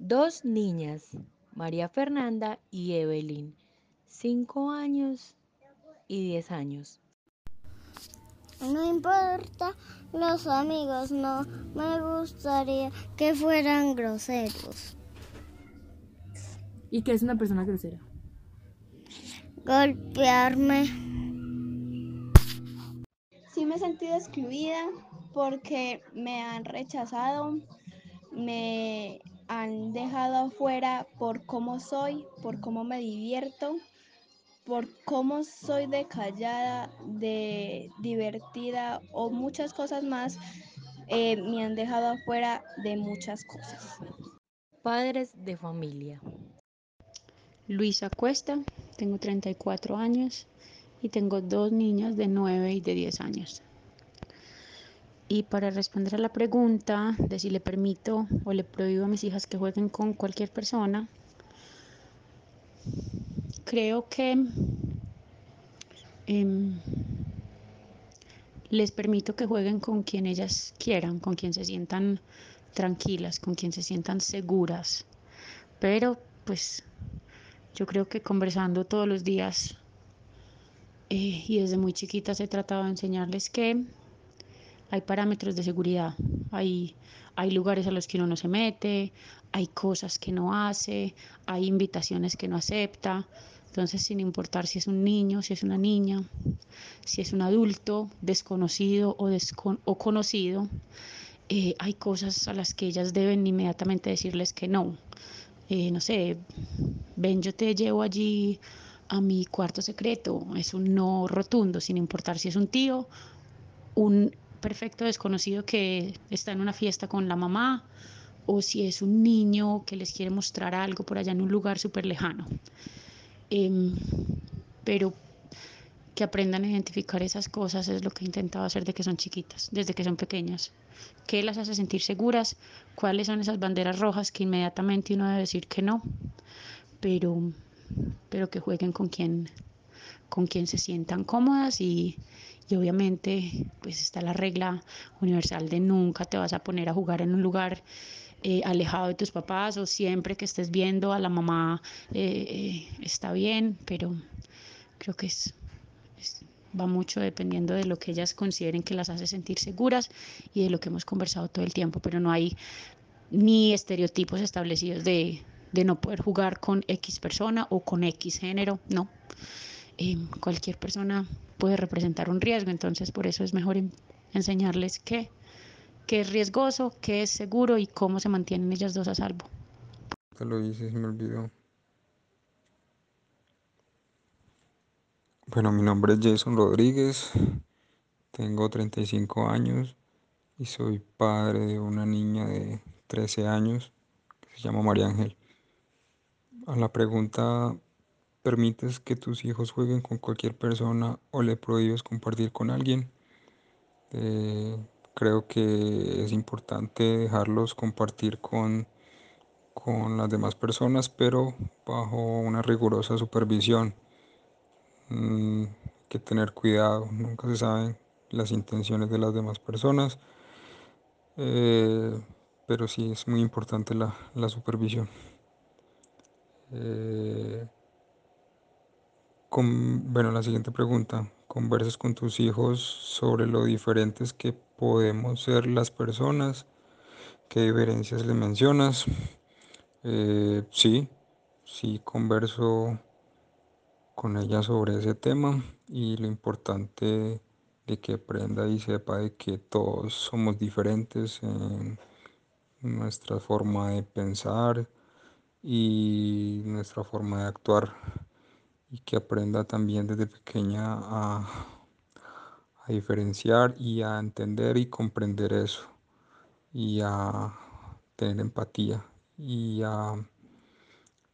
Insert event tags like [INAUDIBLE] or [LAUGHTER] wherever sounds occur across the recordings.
dos niñas, María Fernanda y Evelyn, cinco años y diez años. No importa los amigos, no me gustaría que fueran groseros. ¿Y qué es una persona grosera? Golpearme. Sí me he sentido excluida porque me han rechazado, me han dejado afuera por cómo soy, por cómo me divierto, por cómo soy de callada, de divertida o muchas cosas más. eh, me han dejado afuera de muchas cosas. Padres de familia. Luisa Cuesta, tengo 34 años y tengo dos niñas de 9 y de 10 años. Y para responder a la pregunta de si le permito o le prohíbo a mis hijas que jueguen con cualquier persona, creo que em, les permito que jueguen con quien ellas quieran, con quien se sientan tranquilas, con quien se sientan seguras. Pero pues yo creo que conversando todos los días eh, y desde muy chiquitas he tratado de enseñarles que hay parámetros de seguridad, hay, hay lugares a los que uno no se mete, hay cosas que no hace, hay invitaciones que no acepta. Entonces, sin importar si es un niño, si es una niña, si es un adulto desconocido o, descon o conocido, eh, hay cosas a las que ellas deben inmediatamente decirles que no. Eh, no sé, ven, yo te llevo allí a mi cuarto secreto. Es un no rotundo, sin importar si es un tío, un perfecto desconocido que está en una fiesta con la mamá o si es un niño que les quiere mostrar algo por allá en un lugar súper lejano. Eh, pero que aprendan a identificar esas cosas es lo que he intentado hacer de que son chiquitas, desde que son pequeñas. ¿Qué las hace sentir seguras? ¿Cuáles son esas banderas rojas que inmediatamente uno debe decir que no? Pero, pero que jueguen con quien, con quien se sientan cómodas y, y obviamente pues está la regla universal de nunca te vas a poner a jugar en un lugar eh, alejado de tus papás o siempre que estés viendo a la mamá eh, eh, está bien, pero creo que es, va mucho dependiendo de lo que ellas consideren que las hace sentir seguras y de lo que hemos conversado todo el tiempo, pero no hay ni estereotipos establecidos de, de no poder jugar con X persona o con X género, no. Eh, cualquier persona puede representar un riesgo, entonces por eso es mejor enseñarles qué, qué es riesgoso, qué es seguro y cómo se mantienen ellas dos a salvo. Te lo hice, se me olvidó. Bueno, mi nombre es Jason Rodríguez, tengo 35 años y soy padre de una niña de 13 años que se llama María Ángel. A la pregunta, ¿permites que tus hijos jueguen con cualquier persona o le prohíbes compartir con alguien? Eh, creo que es importante dejarlos compartir con, con las demás personas, pero bajo una rigurosa supervisión mm, que tener cuidado, nunca se saben las intenciones de las demás personas, eh, pero sí es muy importante la, la supervisión. Eh, con, bueno, la siguiente pregunta, ¿conversas con tus hijos sobre lo diferentes que podemos ser las personas? ¿Qué diferencias le mencionas? Eh, sí, sí converso con ella sobre ese tema y lo importante de que aprenda y sepa de que todos somos diferentes en nuestra forma de pensar y nuestra forma de actuar y que aprenda también desde pequeña a, diferenciar y a entender y comprender eso y a tener empatía y a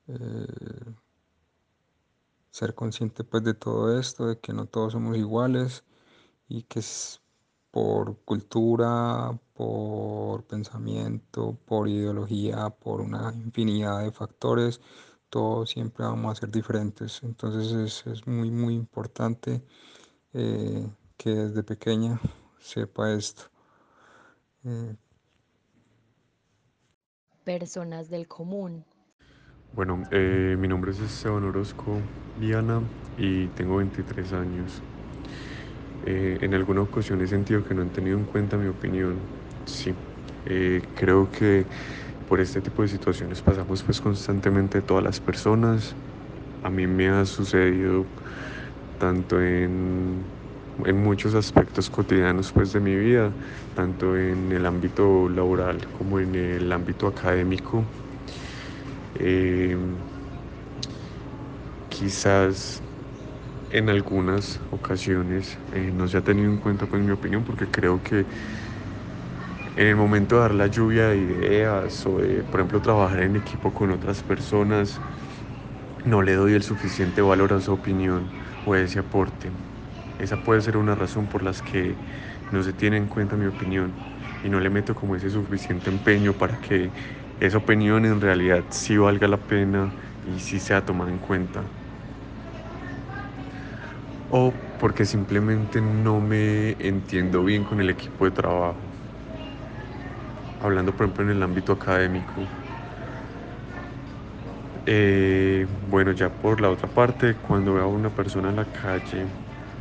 eh, ser consciente pues de todo esto, de que no todos somos iguales y que es por cultura, por pensamiento, por ideología, por una infinidad de factores, todos siempre vamos a ser diferentes. Entonces es, es muy, muy importante eh, que desde pequeña sepa esto. Eh, personas del común. Bueno, eh, mi nombre es Esteban Orozco Viana y tengo 23 años. Eh, en alguna ocasión he sentido que no han tenido en cuenta mi opinión. Sí, eh, creo que por este tipo de situaciones pasamos pues constantemente todas las personas. A mí me ha sucedido tanto en, en muchos aspectos cotidianos pues de mi vida, tanto en el ámbito laboral como en el ámbito académico. Eh, quizás en algunas ocasiones eh, no se ha tenido en cuenta pues mi opinión porque creo que en el momento de dar la lluvia de ideas o de por ejemplo trabajar en equipo con otras personas no le doy el suficiente valor a su opinión o a ese aporte. Esa puede ser una razón por las que no se tiene en cuenta mi opinión y no le meto como ese suficiente empeño para que esa opinión en realidad sí valga la pena y sí sea tomada en cuenta. O porque simplemente no me entiendo bien con el equipo de trabajo. Hablando por ejemplo en el ámbito académico. Eh, bueno, ya por la otra parte, cuando veo a una persona en la calle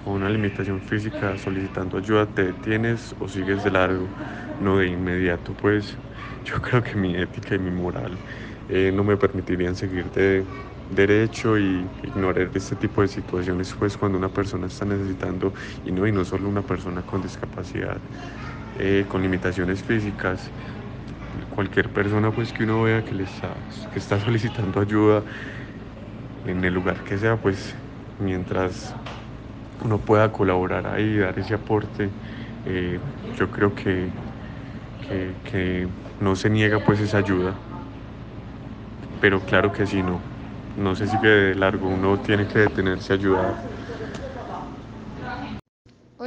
con una limitación física solicitando ayuda, te detienes o sigues de largo, no de inmediato, pues [LAUGHS] yo creo que mi ética y mi moral eh, no me permitirían seguir de derecho y ignorar este tipo de situaciones pues cuando una persona está necesitando y no y no solo una persona con discapacidad eh, con limitaciones físicas cualquier persona pues que uno vea que le está, que está [LAUGHS] solicitando ayuda en el lugar que sea pues mientras uno pueda colaborar ahí dar ese aporte eh, yo creo que, que, no se niega pues esa ayuda. Pero claro que sí no. No se sigue de largo uno tiene que detenerse a ayudar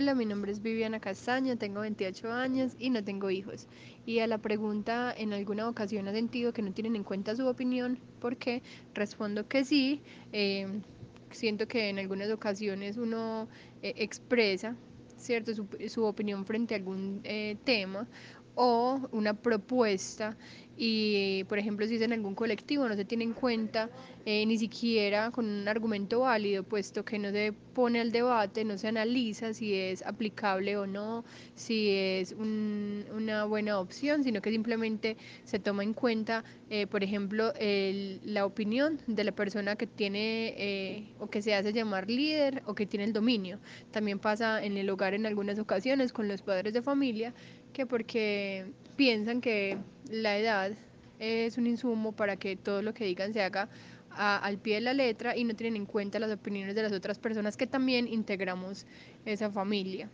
Hola, mi nombre es Viviana Castaño, tengo 28 años y no tengo hijos. Y a la pregunta, ¿en alguna ocasión ha sentido que no tienen en cuenta su opinión? ¿Por qué? Respondo que sí. Eh, siento que en algunas ocasiones uno eh, expresa cierto su, su, opinión frente a algún eh, tema o una propuesta y por ejemplo si es en algún colectivo no se tiene en cuenta eh, ni siquiera con un argumento válido puesto que no se pone al debate no se analiza si es aplicable o no si es un, una buena opción sino que simplemente se toma en cuenta eh, por ejemplo el, la opinión de la persona que tiene eh, o que se hace llamar líder o que tiene el dominio. También pasa en el hogar en algunas ocasiones con los padres de familia que porque piensan que la edad es un insumo para que todo lo que digan se haga al pie de la letra y no tienen en cuenta las opiniones de las otras personas que también integramos esa familia.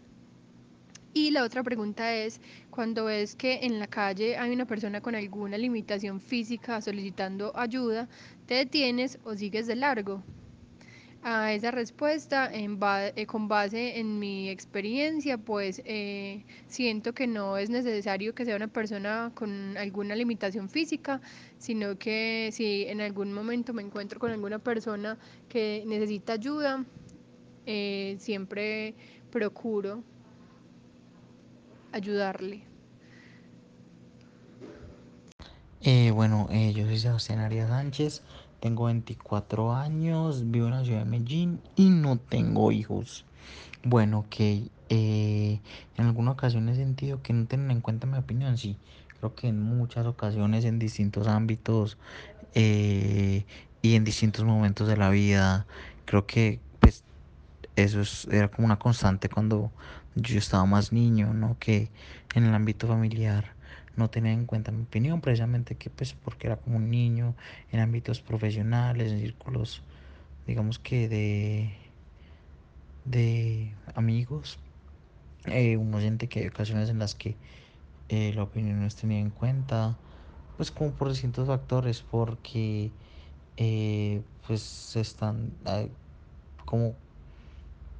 Y la otra pregunta es, cuando ves que en la calle hay una persona con alguna limitación física solicitando ayuda, ¿te detienes o sigues de largo? A esa respuesta en ba eh, con base en mi experiencia, pues eh, siento que no es necesario que sea una persona con alguna limitación física, sino que si en algún momento me encuentro con alguna persona que necesita ayuda, eh, siempre procuro ayudarle. bueno, yo soy Sebastián Arias Sánchez. Tengo 24 años, vivo en la ciudad de Medellín y no tengo hijos. Bueno, ok. Eh, en alguna ocasión he sentido que no tienen en cuenta mi opinión, sí. Creo que en muchas ocasiones, en distintos ámbitos eh, y en distintos momentos de la vida, creo que pues eso es, era como una constante cuando yo estaba más niño, ¿no? Que en el ámbito familiar no tenía en cuenta mi opinión, precisamente que pues porque era como un niño en ámbitos profesionales, en círculos, digamos que de, de amigos. Eh, uno siente que hay ocasiones en las que eh, la opinión no es tenida en cuenta, pues como por distintos factores, porque eh, pues están como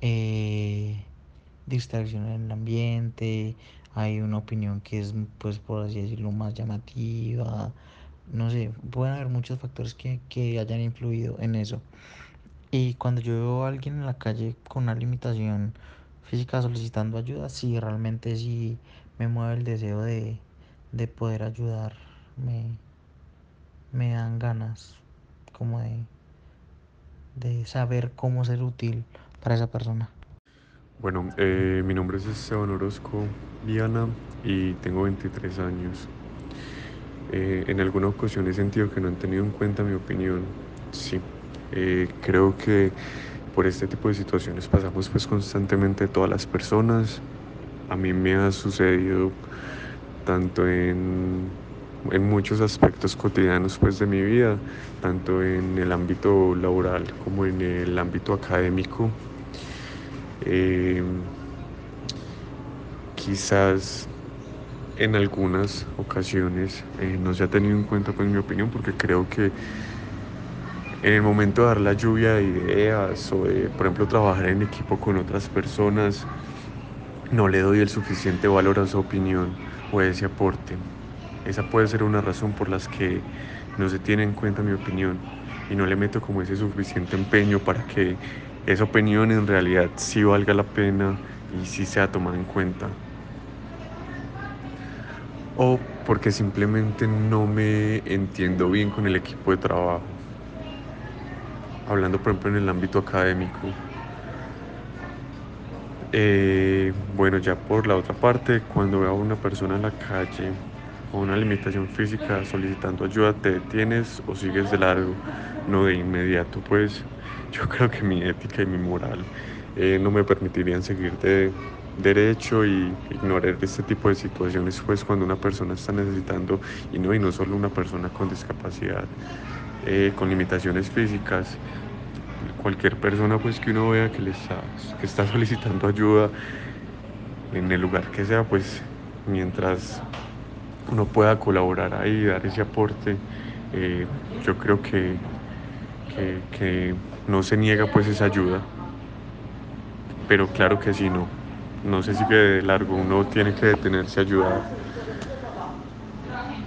eh, en el ambiente, hay una opinión que es, pues por así decirlo, más llamativa, no sé, pueden haber muchos factores que, que hayan influido en eso. Y cuando yo veo a alguien en la calle con una limitación física solicitando ayuda, sí, realmente sí me mueve el deseo de, de poder ayudarme me dan ganas como de, de saber cómo ser útil para esa persona. Bueno, eh, mi nombre es Esteban Orozco Viana y tengo 23 años. Eh, en alguna ocasión he sentido que no han tenido en cuenta mi opinión. Sí, eh, creo que por este tipo de situaciones pasamos pues constantemente todas las personas. A mí me ha sucedido tanto en, en muchos aspectos cotidianos pues de mi vida, tanto en el ámbito laboral como en el ámbito académico. Eh, quizás en algunas ocasiones eh, no se ha tenido en cuenta pues mi opinión porque creo que en el momento de dar la lluvia de ideas o de por ejemplo trabajar en equipo con otras personas no le doy el suficiente valor a su opinión o a ese aporte. Esa puede ser una razón por las que no se tiene en cuenta mi opinión y no le meto como ese suficiente empeño para que esa opinión en realidad sí valga la pena y sí sea tomada en cuenta. O porque simplemente no me entiendo bien con el equipo de trabajo. Hablando por ejemplo en el ámbito académico. Eh, bueno, ya por la otra parte, cuando veo a una persona en la calle o una limitación física solicitando ayuda, te detienes o sigues de largo, no de inmediato, pues yo creo que mi ética y mi moral eh, no me permitirían seguir de derecho y ignorar este tipo de situaciones, pues cuando una persona está necesitando, y no, y no solo una persona con discapacidad, eh, con limitaciones físicas, cualquier persona pues que uno vea que, le está, que está [LAUGHS] solicitando ayuda en el lugar que sea, pues mientras uno pueda colaborar ahí, dar ese aporte, eh, yo creo que, que, no se niega pues esa ayuda. Pero claro que sí, no, no se sigue de largo, uno tiene que detenerse a ayudar